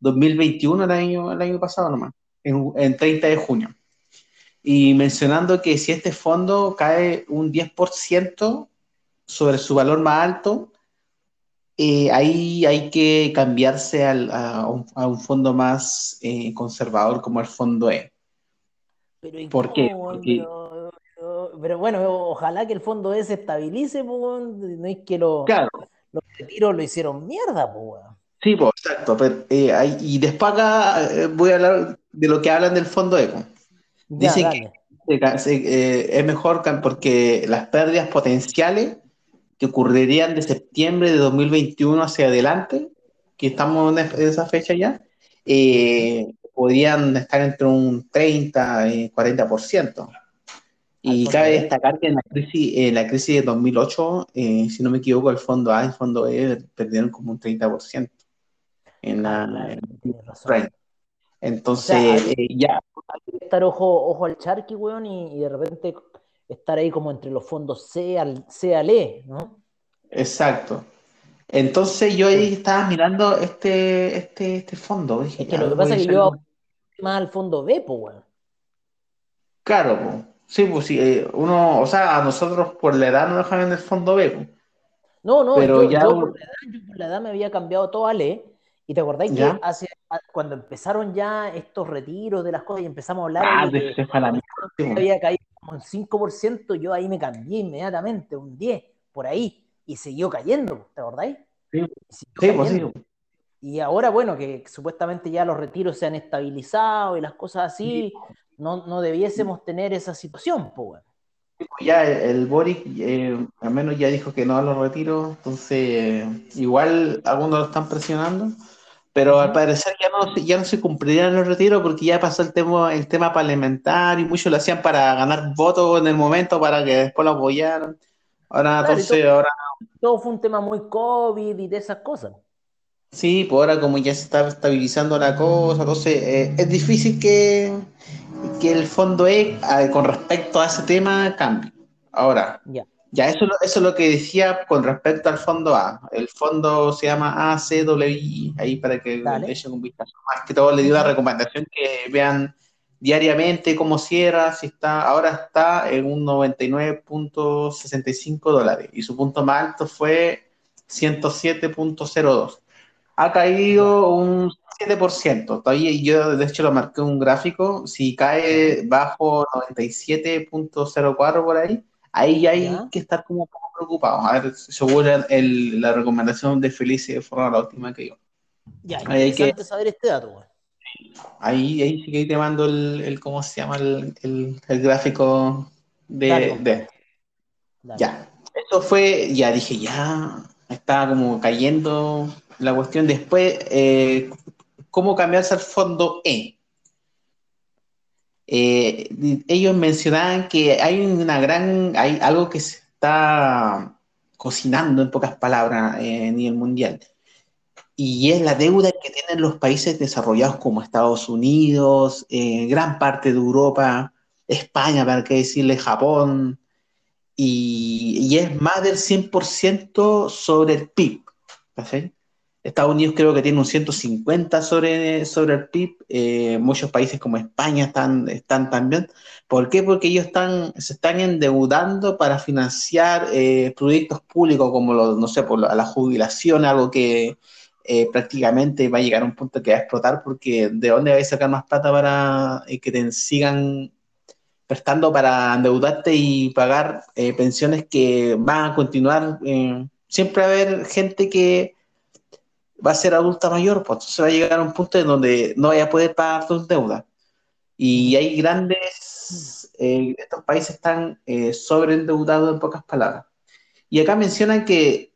2021, el año, el año pasado nomás, en, en 30 de junio y mencionando que si este fondo cae un 10% sobre su valor más alto, eh, ahí hay que cambiarse a, un, a un fondo más conservador como el fondo E. Pero, ¿y ¿Por qué? Porque- Pero, bueno, ojalá que el fondo E se estabilice, no es que lo- Claro, los retiros lo hicieron mierda, sí, pues, exacto. pero, eh, hay- y después acá eh, voy a hablar de lo que hablan del fondo E. pues. Ya, Dicen que- eh, es mejor porque las pérdidas potenciales que ocurrirían de septiembre de 2021 hacia adelante, que estamos en es- en esa fecha ya, eh, podrían estar entre un 30 y 40%. Y cabe destacar que en la crisis, en la crisis de 2008, eh, si no me equivoco, el fondo A y el fondo E perdieron como un 30% en Ah, la claro, en. Entonces, O sea, hay- eh, ya Hay que estar ojo, ojo al charqui, weón, y, y de repente estar ahí como entre los fondos C al, C al E, ¿no? Exacto. Entonces yo ahí estaba mirando este, este, este fondo. Dije, Es que lo que pasa es que yo algo. más al fondo B, pues, weón. Claro, po. sí, pues sí, eh, uno, o sea, a nosotros por la edad nos dejan en el fondo B. No, no, Pero yo, ya- yo por la edad, yo por la edad me había cambiado todo a E. Y te acordáis que hace, cuando empezaron ya estos retiros de las cosas y empezamos a hablar Ah, de de fue a la había caído como un 5%, yo ahí me cambié inmediatamente, un 10, por ahí, y siguió cayendo, ¿te acordáis? Sí, sí, pues sí. Y ahora, bueno, que supuestamente ya los retiros se han estabilizado y las cosas así, no, no debiésemos tener esa situación, pues, weón. Ya el, el Boric eh, al menos ya dijo que no a los retiros, entonces eh, igual algunos lo están presionando, pero al parecer ya no, se- ya no se cumplirían los retiros porque ya pasó el tema, el tema parlamentario y muchos lo hacían para ganar votos en el momento para que después lo apoyaran. Ahora, Claro, entonces, ahora Todo fue un tema muy COVID y de esas cosas. sí, pues ahora como ya se está estabilizando la cosa, entonces eh, es difícil que, que el fondo E con respecto a ese tema cambie. Ahora, Ya. Ya, eso, es lo- eso es lo que decía con respecto al fondo A. El fondo se llama ACWI, ahí para que le echen un vistazo. Más que todo le dio la recomendación que vean diariamente cómo cierra, si está, ahora está en un 99.65 dólares y su punto más alto fue 107.02. Ha caído un 7%. Todavía yo de hecho lo marqué en un gráfico, si cae bajo 97.04 por ahí, ahí ya hay Ya. que estar como un poco preocupados. A ver, según la recomendación de Felice fue la última que yo. Ya, Ahí hay interesante saber este dato. Ahí, ahí sí que te mando el, el ¿cómo se llama? El, el- el gráfico de, Dale, de-. Dale. Ya. Eso fue, ya dije, ya estaba como cayendo la cuestión. Después, eh, ¿cómo cambiarse al fondo E? Eh, ellos mencionaban que hay una gran, hay algo que se está cocinando en pocas palabras eh, a nivel mundial. Y es la deuda que tienen los países desarrollados como Estados Unidos, eh, gran parte de Europa, España, para qué decirle, Japón, y, es más del 100% sobre el PIB. Estados Unidos creo que tiene un 150 sobre, sobre el PIB, eh, muchos países como España están, están también. ¿Por qué? Porque ellos están, se están endeudando para financiar eh, proyectos públicos como, los, no sé, por la, jubilación, algo que eh, prácticamente va a llegar a un punto que va a explotar porque ¿de dónde vais a sacar más plata para que te sigan prestando para endeudarte y pagar pensiones que van a continuar? siempre va a haber gente que va a ser adulta mayor, pues entonces va a llegar a un punto en donde no vaya a poder pagar tus deudas. Y hay grandes, eh, estos países están eh, sobreendeudados en pocas palabras. Y acá mencionan que,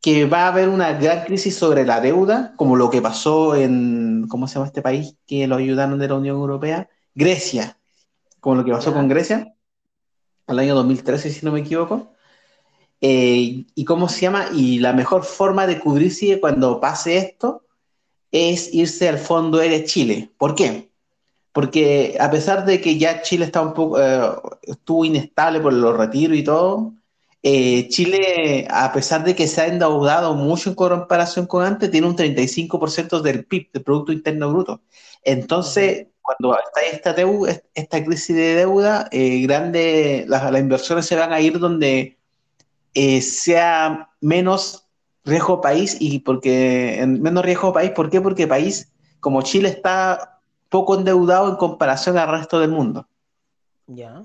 que va a haber una gran crisis sobre la deuda, como lo que pasó en, ¿cómo se llama este país que lo ayudaron de la Unión Europea? Grecia, como lo que pasó con Grecia, al año 2013, si no me equivoco eh, ¿Y cómo se llama? Y la mejor forma de cubrirse cuando pase esto es irse al fondo de Chile. ¿Por qué? Porque a pesar de que ya Chile está un poco, eh, estuvo inestable por los retiros y todo, eh, Chile, a pesar de que se ha endeudado mucho en comparación con antes, tiene un 35% del PIB, del Producto Interno Bruto. Entonces, cuando está esta, esta crisis de deuda, grande, las, las inversiones se van a ir donde eh, sea menos riesgo país y porque menos riesgo país, ¿por qué? Porque país como Chile está poco endeudado en comparación al resto del mundo. Ya.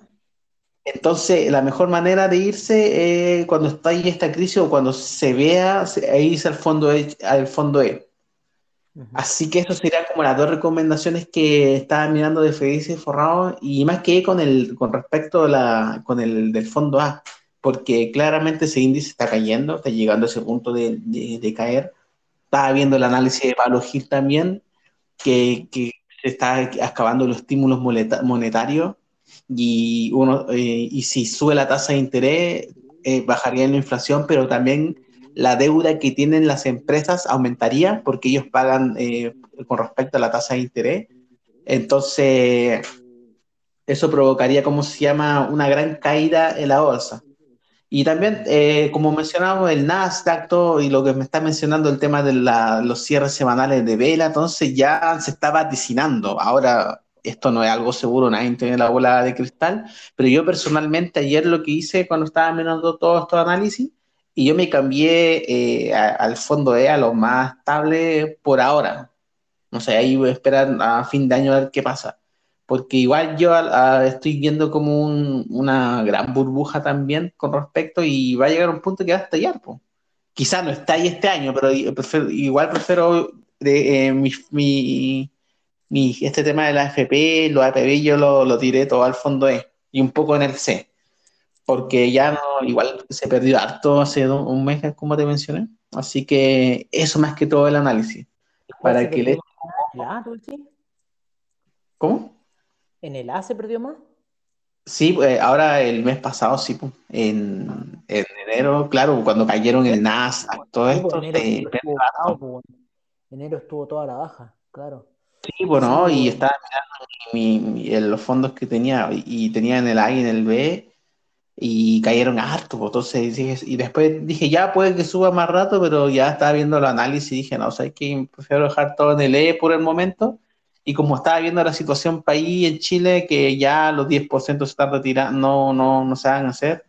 Entonces, la mejor manera de irse eh, cuando está ahí esta crisis o cuando se vea, irse al fondo E. Al fondo e. Así que eso serían como las dos recomendaciones que estaba mirando de Feliz y Forrado, y más que con el con respecto a la, con el del fondo A porque claramente ese índice está cayendo, está llegando a ese punto de, de, caer. Estaba viendo el análisis de Pablo Gil también, que, que se está acabando los estímulos monetarios y, uno, eh, y si sube la tasa de interés, eh, bajaría la inflación, pero también la deuda que tienen las empresas aumentaría porque ellos pagan eh, con respecto a la tasa de interés. Entonces, eso provocaría, como se llama?, una gran caída en la bolsa. Y también, eh, como mencionamos, el Nasdaq todo, y lo que me está mencionando el tema de los cierres semanales de vela, entonces ya se está vaticinando. Ahora, esto no es algo seguro, nadie tiene la bola de cristal, pero yo personalmente ayer lo que hice cuando estaba mirando todo estos análisis, y yo me cambié eh, al fondo E a lo más estable por ahora. No sé, ahí voy a esperar a fin de año a ver qué pasa porque igual yo estoy viendo como una gran burbuja también con respecto y va a llegar un punto que va a estallar. pues. Quizá no está ahí este año, pero igual prefiero de, eh, mi, este tema de la FP, los APB, yo lo, lo, tiré todo al fondo E y un poco en el C, porque ya no, igual se perdió harto hace un mes, como te mencioné. Así que eso más que todo el análisis. Para que le... ¿Cómo? ¿En el A se perdió más? Sí, pues, ahora el mes pasado, sí, pues, en, enero, claro, cuando cayeron el Nasdaq, todo esto. Enero, estuvo toda la baja, claro. Sí, bueno, y estaba mirando los fondos que tenía, y tenía en el A y en el B, y cayeron harto, entonces dije, y después dije, ya puede que suba más rato, pero ya estaba viendo el análisis y dije, no, o sea, que prefiero dejar todo en el E por el momento, y como estaba viendo la situación país en Chile, que ya los 10% se están retirando, no, no, no se van a hacer.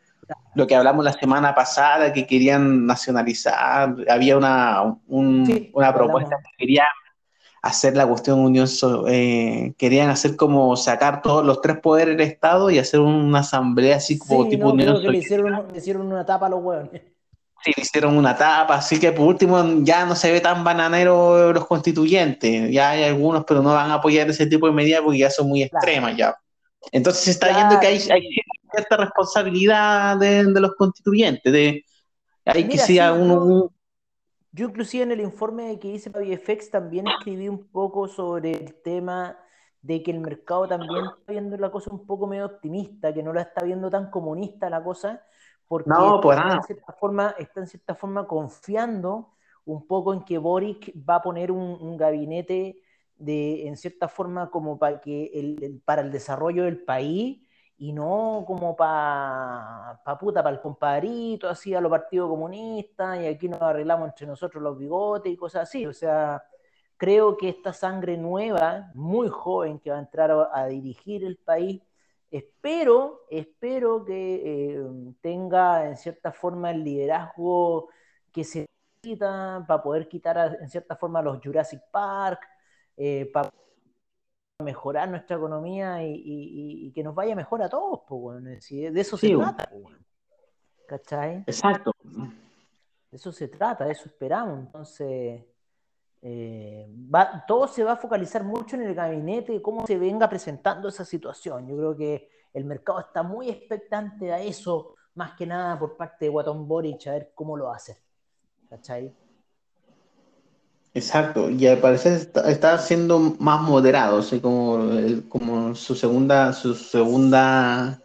Lo que hablamos la semana pasada, que querían nacionalizar, había una, una propuesta que querían hacer la cuestión unión, eh, querían hacer como sacar todos los tres poderes del Estado y hacer una asamblea así como tipo unión. le hicieron, le hicieron una tapa a los hueones. Sí, hicieron una tapa, así que por último ya no se ve tan bananero los constituyentes, ya hay algunos, pero no van a apoyar ese tipo de medidas porque ya son muy extremas ya. Entonces se está viendo que hay, cierta responsabilidad de, los constituyentes, de hay que sea uno... Yo inclusive en el informe que hice para VFX también escribí un poco sobre el tema de que el mercado también está viendo la cosa un poco medio optimista, que no la está viendo tan comunista la cosa, porque no, pues está, en cierta forma, está en cierta forma confiando un poco en que Boric va a poner un, gabinete de, en cierta forma, como para, que el, para el desarrollo del país y no como para pa puta, para el compadrito, así a los partidos comunistas, y aquí nos arreglamos entre nosotros los bigotes y cosas así. O sea, creo que esta sangre nueva, muy joven, que va a entrar a, dirigir el país, espero, espero que eh, tenga en cierta forma el liderazgo que se necesita para poder quitar en cierta forma los Jurassic Park, eh, para mejorar nuestra economía y, que nos vaya mejor a todos, pues, de eso se trata, ¿cachai? Exacto. De eso se trata, de eso esperamos. Entonces, eh, todo se va a focalizar mucho en el gabinete, cómo se venga presentando esa situación. Yo creo que el mercado está muy expectante a eso, más que nada por parte de Guatón Boric, a ver cómo lo hace. ¿Cachai? Exacto, y al parecer está, siendo más moderado, así como, como su segunda, su segunda,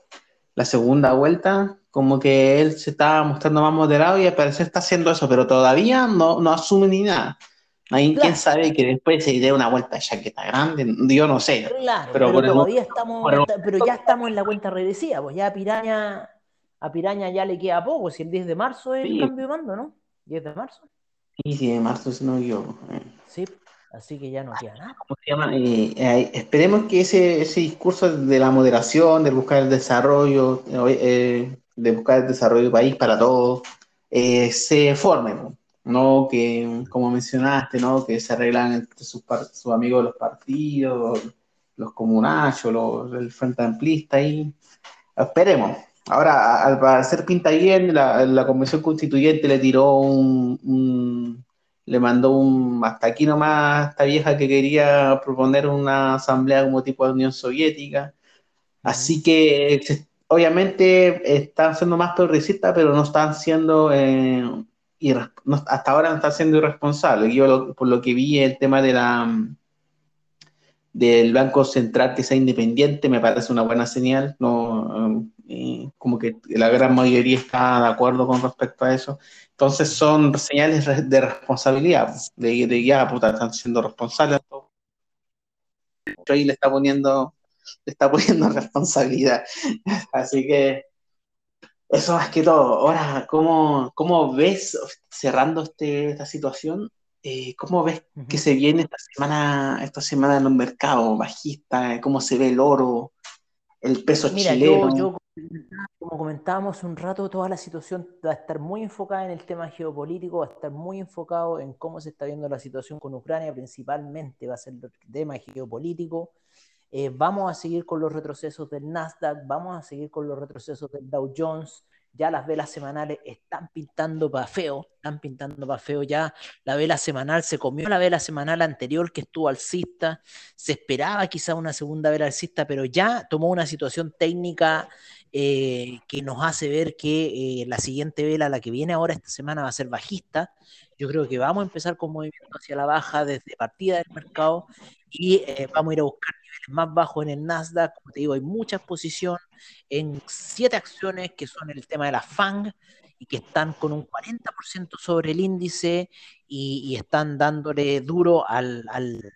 la segunda vuelta, como que él se está mostrando más moderado y al parecer está haciendo eso, pero todavía no, no asume ni nada. Hay quien sabe que después se dé una vuelta de chaqueta grande, yo no sé. Claro, pero, todavía estamos, pero ya estamos en la cuenta regresiva, pues ya a Piraña, a Piraña ya le queda poco, si el 10 de marzo es el cambio de mando, ¿no? 10 de marzo. Sí, sí, de marzo si no yo. Sí, así que ya no queda nada. ¿Cómo se llama? Eh, eh, esperemos que ese, ese discurso de la moderación, de buscar el desarrollo, eh, de buscar el desarrollo del país para todos, se forme, ¿no? Que, como mencionaste, ¿no? Que se arreglan entre sus, sus amigos los partidos, los comunachos, los, el Frente Amplista y esperemos. Ahora, al parecer pinta bien, la, la Convención Constituyente le tiró un, le mandó un, hasta aquí nomás, esta vieja que quería proponer una asamblea como tipo de Unión Soviética. Así que, obviamente, están siendo más progresistas, pero no están siendo, eh, hasta ahora no están siendo irresponsables. Yo, por lo que vi, el tema de la del Banco Central que sea independiente me parece una buena señal. No, como que la gran mayoría está de acuerdo con respecto a eso. Entonces son señales de responsabilidad, de, de ya, puta, están siendo responsables. Ahí le está poniendo, le está poniendo responsabilidad. Así que eso más que todo. Ahora, ¿cómo, cómo ves, cerrando este, esta situación, eh, cómo ves que se viene esta semana, esta semana en los mercados bajistas? ¿Cómo se ve el oro, el peso chileno? como comentábamos un rato, toda la situación va a estar muy enfocada en el tema geopolítico, va a estar muy enfocado en cómo se está viendo la situación con Ucrania, principalmente va a ser el tema geopolítico. Eh, vamos a seguir con los retrocesos del Nasdaq, vamos a seguir con los retrocesos del Dow Jones, ya las velas semanales están pintando para feo, están pintando para feo ya. La vela semanal se comió la vela semanal anterior que estuvo alcista, se esperaba quizá una segunda vela alcista, pero ya tomó una situación técnica eh, que nos hace ver que eh, la siguiente vela, la que viene ahora esta semana, va a ser bajista. Yo creo que vamos a empezar con movimiento hacia la baja desde partida del mercado y eh, vamos a ir a buscar más bajos en el Nasdaq. Como te digo, hay mucha exposición en siete acciones que son el tema de la FANG y que están con un 40% sobre el índice y, están dándole duro al, al,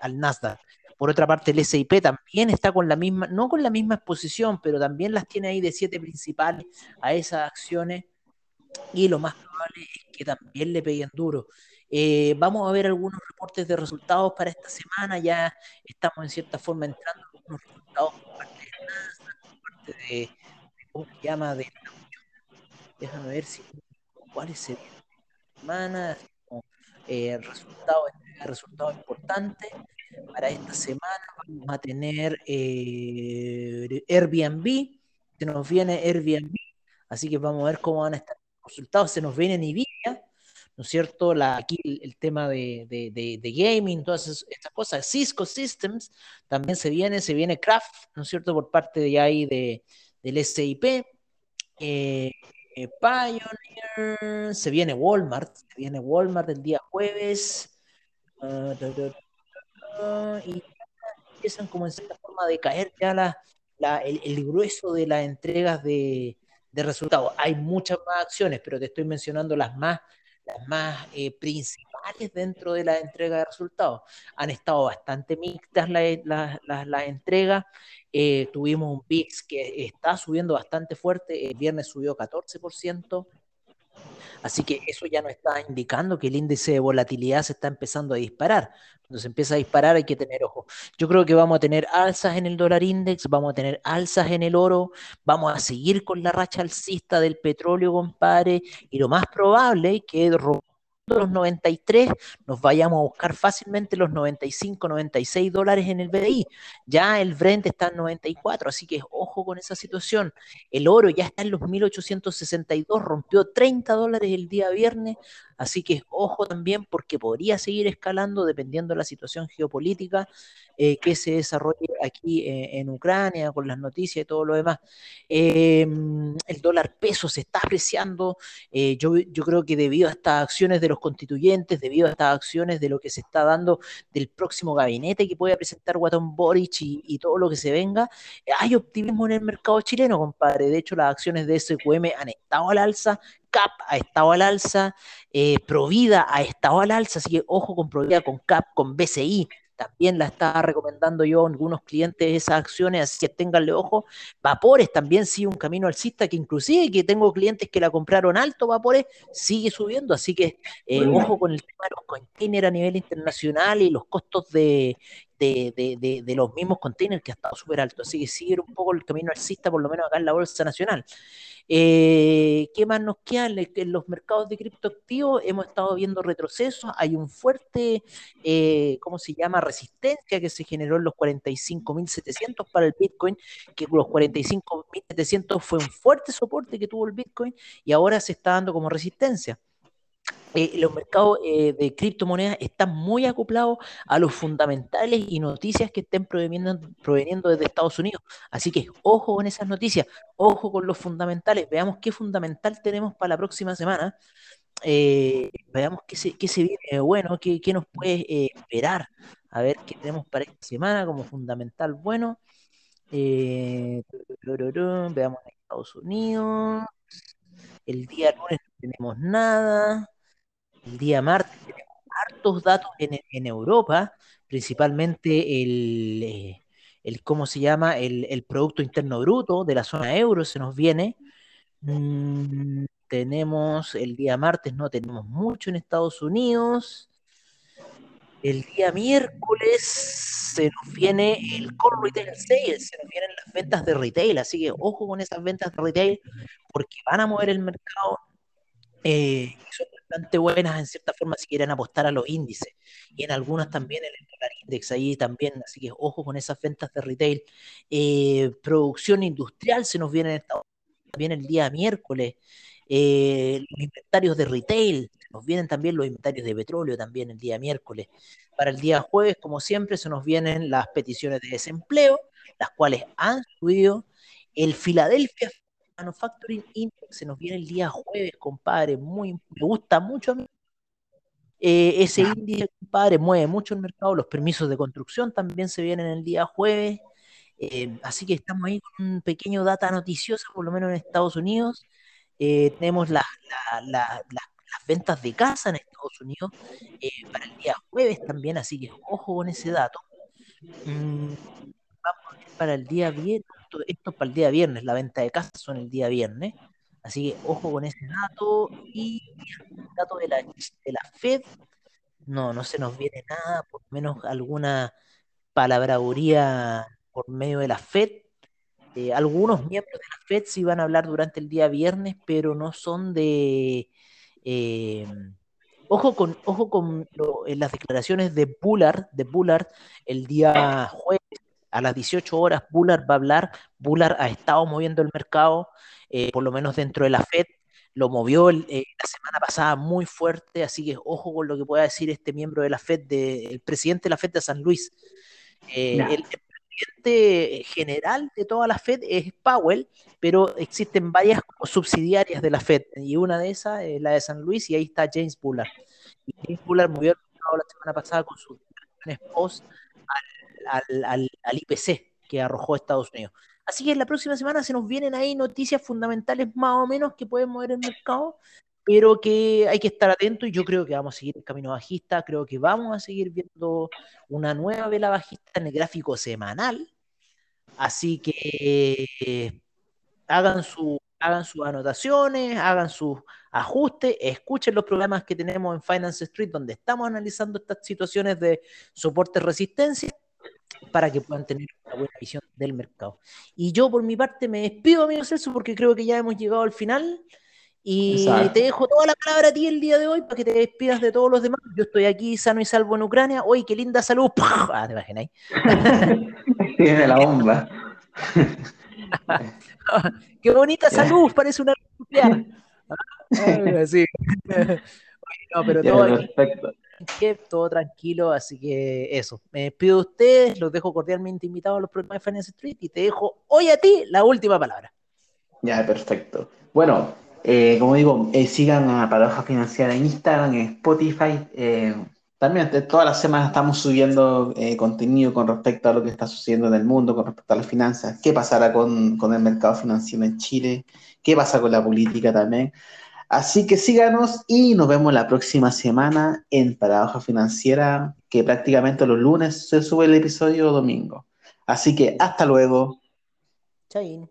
al Nasdaq. Por otra parte, el SIP también está con la misma, no con la misma exposición, pero también las tiene ahí de siete principales a esas acciones y lo más probable es que también le peguen duro. Eh, vamos a ver algunos reportes de resultados para esta semana, ya estamos en cierta forma entrando en algunos resultados por parte de NASA, por parte de, ¿cómo se llama? De Déjame ver si cuáles se semana, eh, resultados, resultados importantes. Para esta semana vamos a tener eh, Airbnb, se nos viene Airbnb, así que vamos a ver cómo van a estar los resultados. Se nos viene Nvidia, ¿no es cierto? La, aquí el, tema de, de, gaming, todas estas cosas. Cisco Systems también se viene, se viene Craft, ¿no es cierto? Por parte de ahí de, del SIP. Eh, eh, Pioneer, se viene Walmart, se viene Walmart el día jueves. Ah, y empiezan como en cierta forma de caer ya la, el, grueso de las entregas de, resultados. Hay muchas más acciones, pero te estoy mencionando las más, las más eh, principales dentro de la entrega de resultados. Han estado bastante mixtas las la, la, entregas. Eh, tuvimos un PIX que está subiendo bastante fuerte. El viernes subió 14%. Así que eso ya nos está indicando que el índice de volatilidad se está empezando a disparar. Cuando se empieza a disparar hay que tener ojo. Yo creo que vamos a tener alzas en el dólar index, vamos a tener alzas en el oro, vamos a seguir con la racha alcista del petróleo, compadre, y lo más probable es que los 93, nos vayamos a buscar fácilmente los 95, 96 dólares en el BDI. Ya el Brent está en 94, así que ojo con esa situación. El oro ya está en los 1862, rompió 30 dólares el día viernes, así que ojo también porque podría seguir escalando dependiendo de la situación geopolítica eh, que se desarrolle aquí eh, en Ucrania con las noticias y todo lo demás. Em, el dólar peso se está apreciando, eh, yo, yo creo que debido a estas acciones de los constituyentes, debido a estas acciones de lo que se está dando del próximo gabinete que puede presentar Guatón Boric y, todo lo que se venga, hay optimismo en el mercado chileno, compadre. De hecho, las acciones de SQM han estado al alza, CAP ha estado al alza, eh, Provida ha estado al alza, así que ojo con Provida, con CAP, con BCI, también la está recomendando yo a algunos clientes esas acciones, así que ténganle ojo. Vapores también sigue un camino alcista que inclusive que tengo clientes que la compraron alto, Vapores sigue subiendo, así que eh, ojo con el tema de los containers a nivel internacional y los costos de, de, de, los mismos containers que ha estado súper alto. Así que sigue un poco el camino alcista, por lo menos acá en la Bolsa Nacional. Eh, ¿Qué más nos queda? En los mercados de criptoactivos hemos estado viendo retrocesos. Hay un fuerte, eh, ¿cómo se llama? Resistencia que se generó en los 45.700 para el Bitcoin, que los 45.700 fue un fuerte soporte que tuvo el Bitcoin y ahora se está dando como resistencia. Eh, los mercados eh, de criptomonedas están muy acoplados a los fundamentales y noticias que estén proveniendo, proveniendo desde Estados Unidos. Así que ojo con esas noticias, ojo con los fundamentales. Veamos qué fundamental tenemos para la próxima semana. Eh, veamos qué se, qué se viene bueno, qué, qué nos puede esperar. A ver qué tenemos para esta semana como fundamental bueno. veamos en Estados Unidos. El día lunes no tenemos nada. El día martes tenemos hartos datos en, Europa, principalmente el, eh, el, ¿cómo se llama? El, Producto Interno Bruto de la zona euro se nos viene. Mm, tenemos el día martes, no tenemos mucho en Estados Unidos. El día miércoles se nos viene el Core Retail Sales, se nos vienen las ventas de retail, así que ojo con esas ventas de retail porque van a mover el mercado. Eh, bastante buenas en cierta forma si quieren apostar a los índices. Y en algunas también el dólar index ahí también, así que ojo con esas ventas de retail. Eh, producción industrial se nos viene en también el día miércoles. Eh, los inventarios de retail, nos vienen también los inventarios de petróleo también el día miércoles. Para el día jueves, como siempre, se nos vienen las peticiones de desempleo, las cuales han subido. El Philadelphia Manufacturing Index se nos viene el día jueves, compadre. Muy, me gusta mucho a mí. Eh, ese índice, compadre, mueve mucho el mercado. Los permisos de construcción también se vienen el día jueves. Eh, así que estamos ahí con un pequeño data noticiosa, por lo menos en Estados Unidos. Eh, tenemos las ventas de casa en Estados Unidos para el día jueves también, así que ojo con ese dato. Mm, vamos para el día viernes, esto, para el día viernes, la venta de casa son el día viernes, así que ojo con ese dato y el dato de la, de la Fed, no, no se nos viene nada, por lo menos alguna palabrería por medio de la Fed. Eh, algunos miembros de la Fed sí van a hablar durante el día viernes, pero no son de... Eh, ojo con, ojo con las declaraciones de Bullard, de Bullard el día jueves a las 18 horas Bullard va a hablar. Bullard ha estado moviendo el mercado, eh, por lo menos dentro de la Fed. Lo movió eh, la semana pasada muy fuerte, así que ojo con lo que pueda decir este miembro de la Fed, el presidente de la Fed de San Luis. Eh, el, presidente general de toda la Fed es Powell, pero existen varias subsidiarias de la Fed, y una de esas es la de San Luis, y ahí está James Bullard. Y James Bullard movió el mercado la semana pasada con sus post al, IPC que arrojó Estados Unidos. Así que en la próxima semana se nos vienen ahí noticias fundamentales más o menos que pueden mover el mercado. pero que hay que estar atento y yo creo que vamos a seguir el camino bajista, creo que vamos a seguir viendo una nueva vela bajista en el gráfico semanal, así que eh, hagan, su, hagan sus anotaciones, hagan sus ajustes, escuchen los programas que tenemos en Finance Street donde estamos analizando estas situaciones de soporte-resistencia para que puedan tener una buena visión del mercado. Y yo por mi parte me despido, amigo Celso, porque creo que ya hemos llegado al final. Y te dejo toda la palabra a ti el día de hoy para que te despidas de todos los demás. Yo estoy aquí sano y salvo en Ucrania. Uy, qué linda salud. Ah, te imaginas. Tiene la bomba. qué bonita salud, parece una nuclear. sí. no, pero todo, perfecto todo tranquilo, así que eso. Me despido de ustedes, los dejo cordialmente invitados a los programas de Finance Street y te dejo hoy a ti la última palabra. Ya, perfecto. Bueno, eh, como digo, eh, sigan a Paradoja Financiera en Instagram, en Spotify. Eh, también todas las semanas estamos subiendo contenido con respecto a lo que está sucediendo en el mundo, con respecto a las finanzas, qué pasará con, con el mercado financiero en Chile, qué pasa con la política también. Así que síganos y nos vemos la próxima semana en Paradoja Financiera, que prácticamente los lunes se sube el episodio domingo. Así que hasta luego. Chao.